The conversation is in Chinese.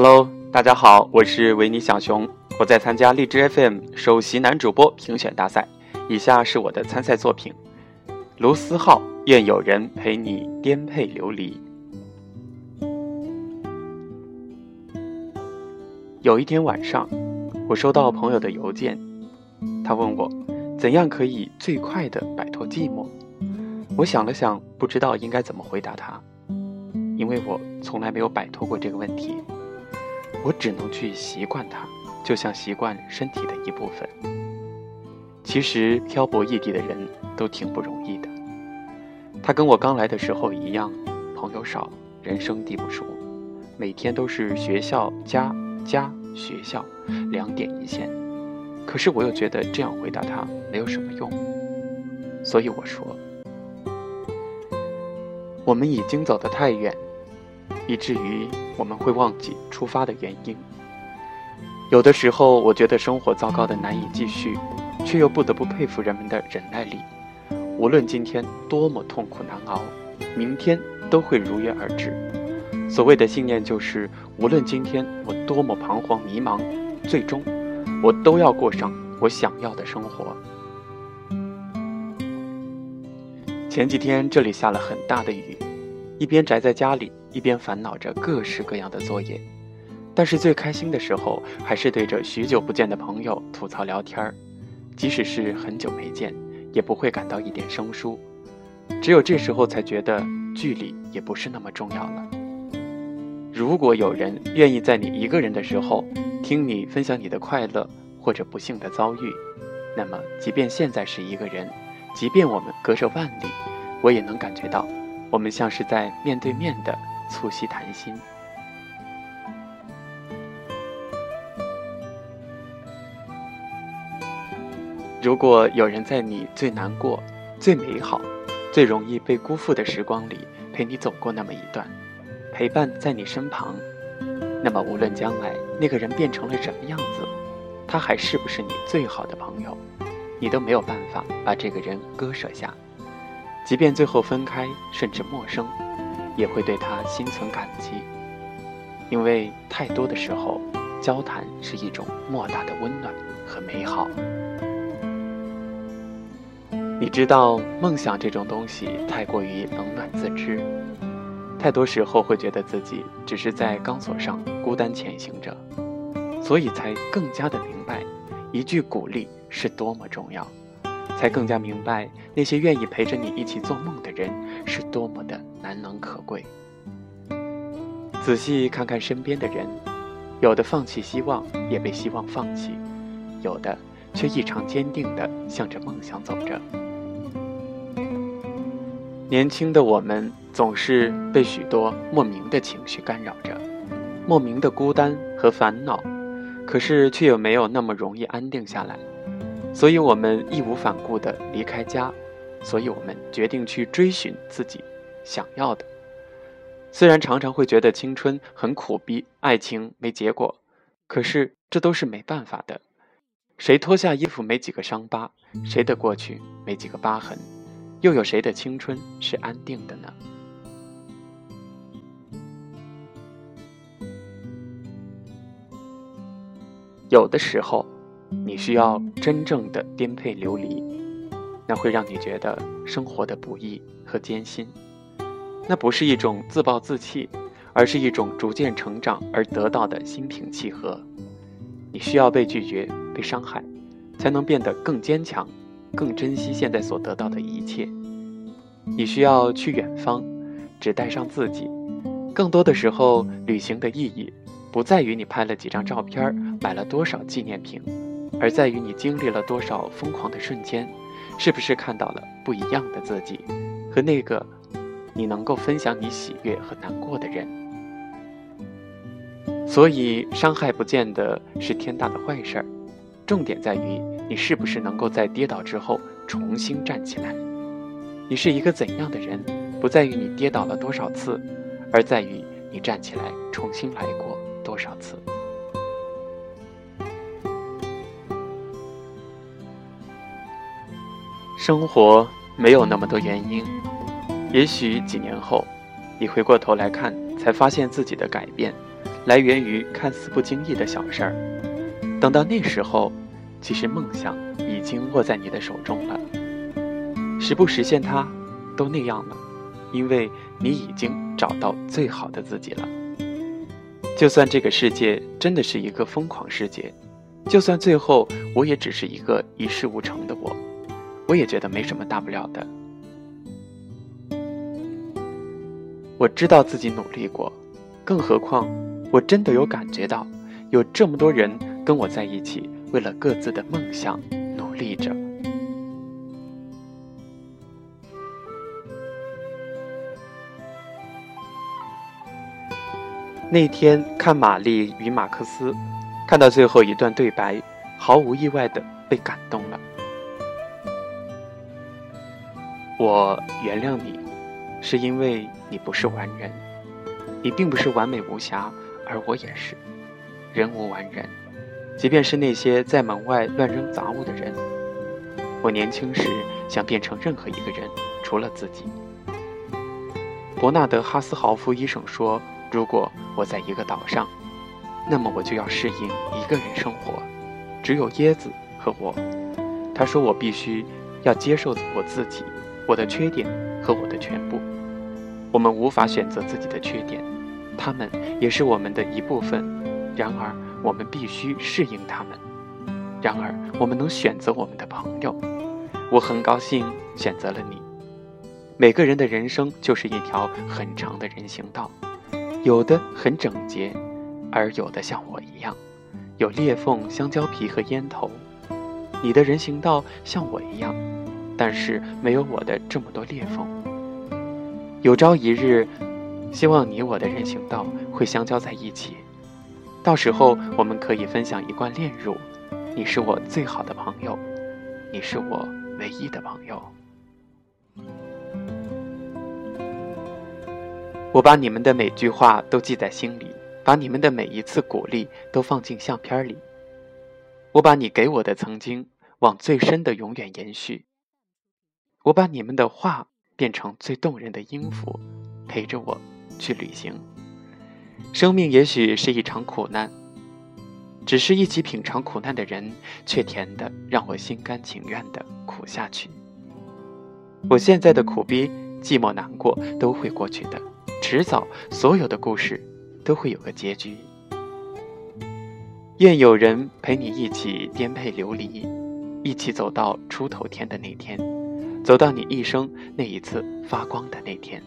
Hello，大家好，我是维尼小熊，我在参加荔枝 FM 首席男主播评选大赛。以下是我的参赛作品：卢思浩，愿有人陪你颠沛流离。有一天晚上，我收到朋友的邮件，他问我怎样可以最快的摆脱寂寞。我想了想，不知道应该怎么回答他，因为我从来没有摆脱过这个问题。我只能去习惯它，就像习惯身体的一部分。其实漂泊异地的人都挺不容易的。他跟我刚来的时候一样，朋友少，人生地不熟，每天都是学校家家学校，两点一线。可是我又觉得这样回答他没有什么用，所以我说。我们已经走得太远，以至于我们会忘记出发的原因。有的时候，我觉得生活糟糕的难以继续，却又不得不佩服人们的忍耐力。无论今天多么痛苦难熬，明天都会如约而至。所谓的信念就是，无论今天我多么彷徨迷茫，最终我都要过上我想要的生活。前几天这里下了很大的雨，一边宅在家里，一边烦恼着各式各样的作业。但是最开心的时候，还是对着许久不见的朋友吐槽聊天儿，即使是很久没见，也不会感到一点生疏。只有这时候才觉得距离也不是那么重要了。如果有人愿意在你一个人的时候听你分享你的快乐或者不幸的遭遇，那么即便现在是一个人。即便我们隔着万里，我也能感觉到，我们像是在面对面的促膝谈心。如果有人在你最难过、最美好、最容易被辜负的时光里陪你走过那么一段，陪伴在你身旁，那么无论将来那个人变成了什么样子，他还是不是你最好的朋友？你都没有办法把这个人割舍下，即便最后分开，甚至陌生，也会对他心存感激。因为太多的时候，交谈是一种莫大的温暖和美好。你知道，梦想这种东西太过于冷暖自知，太多时候会觉得自己只是在钢索上孤单前行着，所以才更加的明白。一句鼓励是多么重要，才更加明白那些愿意陪着你一起做梦的人是多么的难能可贵。仔细看看身边的人，有的放弃希望，也被希望放弃；有的却异常坚定地向着梦想走着。年轻的我们总是被许多莫名的情绪干扰着，莫名的孤单和烦恼。可是却又没有那么容易安定下来，所以我们义无反顾地离开家，所以我们决定去追寻自己想要的。虽然常常会觉得青春很苦逼，爱情没结果，可是这都是没办法的。谁脱下衣服没几个伤疤？谁的过去没几个疤痕？又有谁的青春是安定的呢？有的时候，你需要真正的颠沛流离，那会让你觉得生活的不易和艰辛。那不是一种自暴自弃，而是一种逐渐成长而得到的心平气和。你需要被拒绝、被伤害，才能变得更坚强，更珍惜现在所得到的一切。你需要去远方，只带上自己。更多的时候，旅行的意义。不在于你拍了几张照片，买了多少纪念品，而在于你经历了多少疯狂的瞬间，是不是看到了不一样的自己，和那个你能够分享你喜悦和难过的人。所以，伤害不见得是天大的坏事儿，重点在于你是不是能够在跌倒之后重新站起来。你是一个怎样的人，不在于你跌倒了多少次，而在于你站起来重新来过。多少次？生活没有那么多原因，也许几年后，你回过头来看，才发现自己的改变，来源于看似不经意的小事儿。等到那时候，其实梦想已经握在你的手中了。实不实现它，都那样了，因为你已经找到最好的自己了。就算这个世界真的是一个疯狂世界，就算最后我也只是一个一事无成的我，我也觉得没什么大不了的。我知道自己努力过，更何况我真的有感觉到，有这么多人跟我在一起，为了各自的梦想努力着。那天看《玛丽与马克思》，看到最后一段对白，毫无意外的被感动了。我原谅你，是因为你不是完人，你并不是完美无瑕，而我也是，人无完人。即便是那些在门外乱扔杂物的人，我年轻时想变成任何一个人，除了自己。伯纳德·哈斯豪夫医生说。如果我在一个岛上，那么我就要适应一个人生活，只有椰子和我。他说我必须要接受我自己，我的缺点和我的全部。我们无法选择自己的缺点，他们也是我们的一部分。然而我们必须适应他们。然而我们能选择我们的朋友。我很高兴选择了你。每个人的人生就是一条很长的人行道。有的很整洁，而有的像我一样，有裂缝、香蕉皮和烟头。你的人行道像我一样，但是没有我的这么多裂缝。有朝一日，希望你我的人行道会相交在一起，到时候我们可以分享一罐炼乳。你是我最好的朋友，你是我唯一的朋友。我把你们的每句话都记在心里，把你们的每一次鼓励都放进相片里。我把你给我的曾经往最深的永远延续。我把你们的话变成最动人的音符，陪着我去旅行。生命也许是一场苦难，只是一起品尝苦难的人，却甜的让我心甘情愿的苦下去。我现在的苦逼、寂寞、难过都会过去的。迟早，所有的故事都会有个结局。愿有人陪你一起颠沛流离，一起走到出头天的那天，走到你一生那一次发光的那天。